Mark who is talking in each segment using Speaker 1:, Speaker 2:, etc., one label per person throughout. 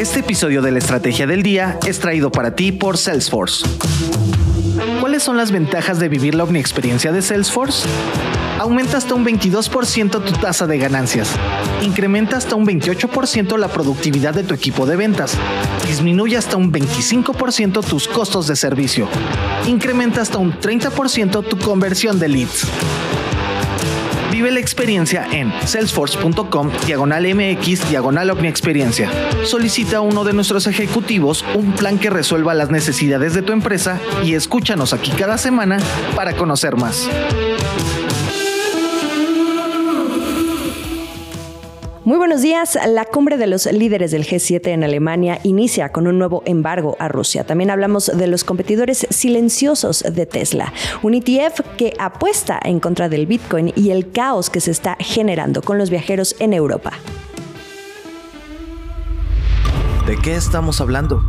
Speaker 1: Este episodio de la Estrategia del Día es traído para ti por Salesforce. ¿Cuáles son las ventajas de vivir la experiencia de Salesforce? Aumenta hasta un 22% tu tasa de ganancias. Incrementa hasta un 28% la productividad de tu equipo de ventas. Disminuye hasta un 25% tus costos de servicio. Incrementa hasta un 30% tu conversión de leads. Vive la experiencia en salesforce.com diagonal MX diagonal Experiencia. Solicita a uno de nuestros ejecutivos un plan que resuelva las necesidades de tu empresa y escúchanos aquí cada semana para conocer más.
Speaker 2: Muy buenos días. La cumbre de los líderes del G7 en Alemania inicia con un nuevo embargo a Rusia. También hablamos de los competidores silenciosos de Tesla, un ETF que apuesta en contra del Bitcoin y el caos que se está generando con los viajeros en Europa.
Speaker 1: ¿De qué estamos hablando?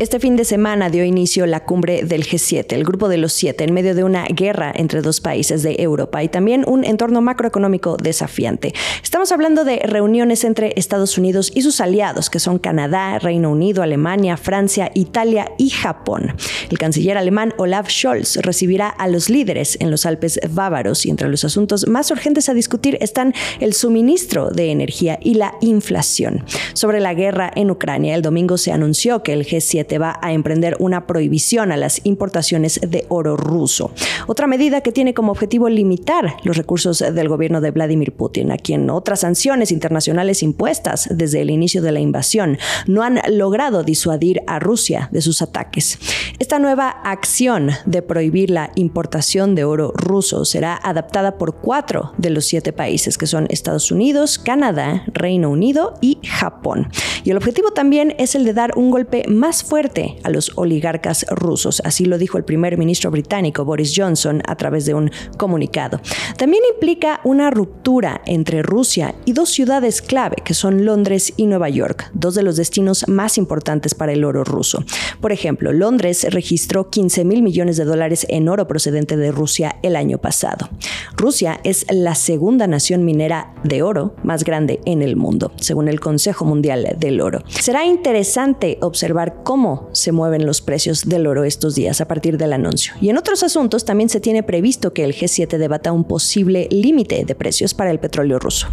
Speaker 2: Este fin de semana dio inicio la cumbre del G7, el grupo de los siete, en medio de una guerra entre dos países de Europa y también un entorno macroeconómico desafiante. Estamos hablando de reuniones entre Estados Unidos y sus aliados, que son Canadá, Reino Unido, Alemania, Francia, Italia y Japón. El canciller alemán Olaf Scholz recibirá a los líderes en los Alpes bávaros y entre los asuntos más urgentes a discutir están el suministro de energía y la inflación. Sobre la guerra en Ucrania, el domingo se anunció que el G7 va a emprender una prohibición a las importaciones de oro ruso. Otra medida que tiene como objetivo limitar los recursos del gobierno de Vladimir Putin, a quien otras sanciones internacionales impuestas desde el inicio de la invasión no han logrado disuadir a Rusia de sus ataques. Esta nueva acción de prohibir la importación de oro ruso será adaptada por cuatro de los siete países, que son Estados Unidos, Canadá, Reino Unido y Japón. Y el objetivo también es el de dar un golpe más fuerte a los oligarcas rusos, así lo dijo el primer ministro británico Boris Johnson a través de un comunicado. También implica una ruptura entre Rusia y dos ciudades clave, que son Londres y Nueva York, dos de los destinos más importantes para el oro ruso. Por ejemplo, Londres registró 15 mil millones de dólares en oro procedente de Rusia el año pasado. Rusia es la segunda nación minera de oro más grande en el mundo, según el Consejo Mundial del Oro. Será interesante observar cómo se mueven los precios del oro estos días a partir del anuncio. Y en otros asuntos también se tiene previsto que el G7 debata un posible límite de precios para el petróleo ruso.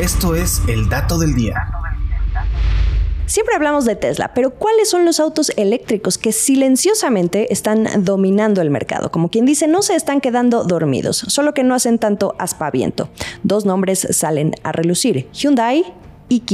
Speaker 1: Esto es el dato del día.
Speaker 2: Siempre hablamos de Tesla, pero ¿cuáles son los autos eléctricos que silenciosamente están dominando el mercado? Como quien dice, no se están quedando dormidos, solo que no hacen tanto aspaviento. Dos nombres salen a relucir, Hyundai y.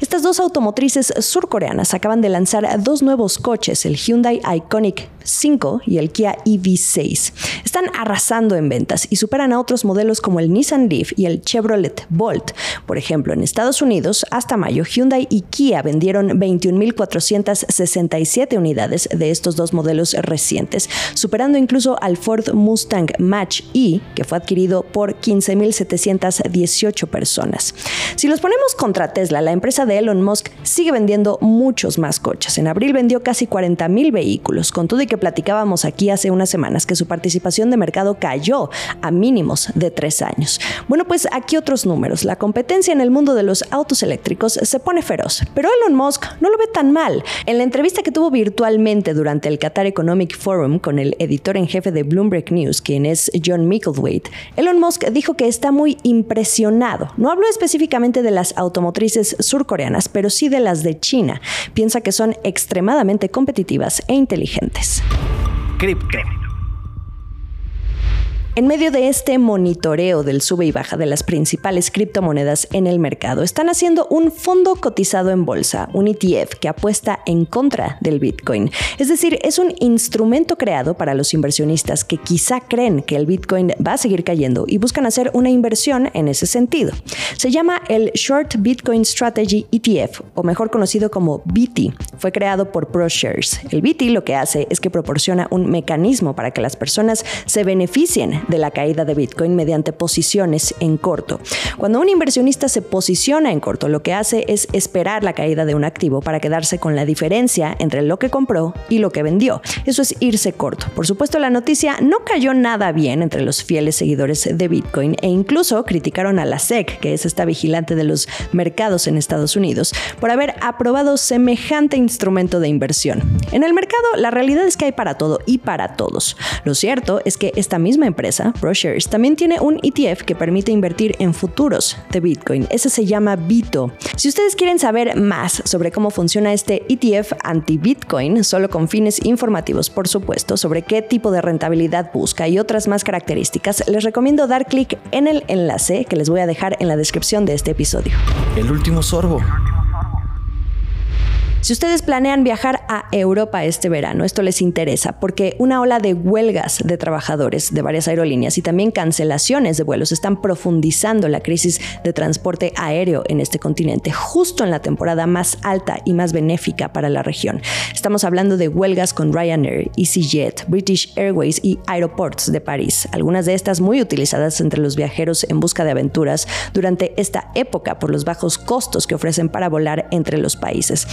Speaker 2: Estas dos automotrices surcoreanas acaban de lanzar dos nuevos coches, el Hyundai Iconic 5 y el Kia EV6. Están arrasando en ventas y superan a otros modelos como el Nissan Leaf y el Chevrolet Bolt. Por ejemplo, en Estados Unidos, hasta mayo, Hyundai y Kia vendieron 21.467 unidades de estos dos modelos recientes, superando incluso al Ford Mustang Match E, que fue adquirido por 15.718 personas. Si los ponemos contra Tesla, la empresa de Elon Musk sigue vendiendo muchos más coches. En abril vendió casi 40.000 vehículos, con todo y que platicábamos aquí hace unas semanas, que su participación de mercado cayó a mínimos de tres años. Bueno, pues aquí otros números. La competencia en el mundo de los autos eléctricos se pone feroz, pero Elon Musk no lo ve tan mal. En la entrevista que tuvo virtualmente durante el Qatar Economic Forum con el editor en jefe de Bloomberg News, quien es John Micklethwaite, Elon Musk dijo que está muy impresionado. No habló específicamente de las surcoreanas, pero sí de las de China. Piensa que son extremadamente competitivas e inteligentes.
Speaker 1: Cripto.
Speaker 2: En medio de este monitoreo del sube y baja de las principales criptomonedas en el mercado, están haciendo un fondo cotizado en bolsa, un ETF que apuesta en contra del Bitcoin. Es decir, es un instrumento creado para los inversionistas que quizá creen que el Bitcoin va a seguir cayendo y buscan hacer una inversión en ese sentido. Se llama el Short Bitcoin Strategy ETF, o mejor conocido como BT, Fue creado por ProShares. El BITI lo que hace es que proporciona un mecanismo para que las personas se beneficien de la caída de Bitcoin mediante posiciones en corto. Cuando un inversionista se posiciona en corto, lo que hace es esperar la caída de un activo para quedarse con la diferencia entre lo que compró y lo que vendió. Eso es irse corto. Por supuesto, la noticia no cayó nada bien entre los fieles seguidores de Bitcoin e incluso criticaron a la SEC, que es esta vigilante de los mercados en Estados Unidos, por haber aprobado semejante instrumento de inversión. En el mercado, la realidad es que hay para todo y para todos. Lo cierto es que esta misma empresa, ProShares, también tiene un ETF que permite invertir en futuros de Bitcoin. Ese se llama Bito. Si ustedes quieren saber más sobre cómo funciona este ETF anti-Bitcoin, solo con fines informativos, por supuesto, sobre qué tipo de rentabilidad busca y otras más características, les recomiendo dar clic en el enlace que les voy a dejar en la descripción de este episodio.
Speaker 1: El último sorbo.
Speaker 2: Si ustedes planean viajar a Europa este verano, esto les interesa porque una ola de huelgas de trabajadores de varias aerolíneas y también cancelaciones de vuelos están profundizando la crisis de transporte aéreo en este continente, justo en la temporada más alta y más benéfica para la región. Estamos hablando de huelgas con Ryanair, EasyJet, British Airways y Aeroports de París, algunas de estas muy utilizadas entre los viajeros en busca de aventuras durante esta época por los bajos costos que ofrecen para volar entre los países.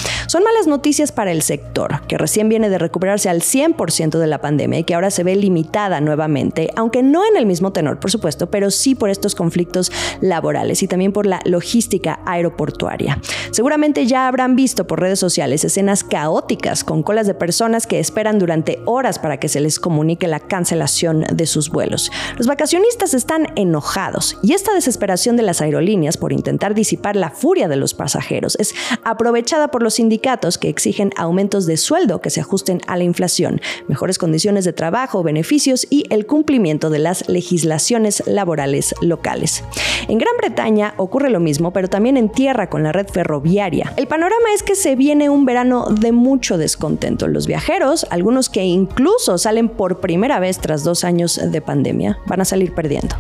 Speaker 2: Malas noticias para el sector, que recién viene de recuperarse al 100% de la pandemia y que ahora se ve limitada nuevamente, aunque no en el mismo tenor, por supuesto, pero sí por estos conflictos laborales y también por la logística aeroportuaria. Seguramente ya habrán visto por redes sociales escenas caóticas con colas de personas que esperan durante horas para que se les comunique la cancelación de sus vuelos. Los vacacionistas están enojados y esta desesperación de las aerolíneas por intentar disipar la furia de los pasajeros es aprovechada por los que exigen aumentos de sueldo que se ajusten a la inflación, mejores condiciones de trabajo, beneficios y el cumplimiento de las legislaciones laborales locales. En Gran Bretaña ocurre lo mismo, pero también en tierra con la red ferroviaria. El panorama es que se viene un verano de mucho descontento. Los viajeros, algunos que incluso salen por primera vez tras dos años de pandemia, van a salir perdiendo.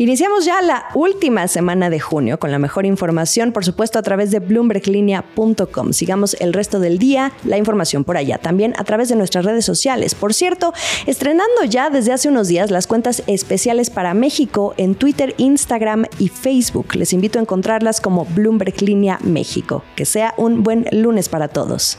Speaker 2: Iniciamos ya la última semana de junio con la mejor información, por supuesto, a través de bloomberglinea.com. Sigamos el resto del día, la información por allá, también a través de nuestras redes sociales. Por cierto, estrenando ya desde hace unos días las cuentas especiales para México en Twitter, Instagram y Facebook. Les invito a encontrarlas como Bloomberg Línea México. Que sea un buen lunes para todos.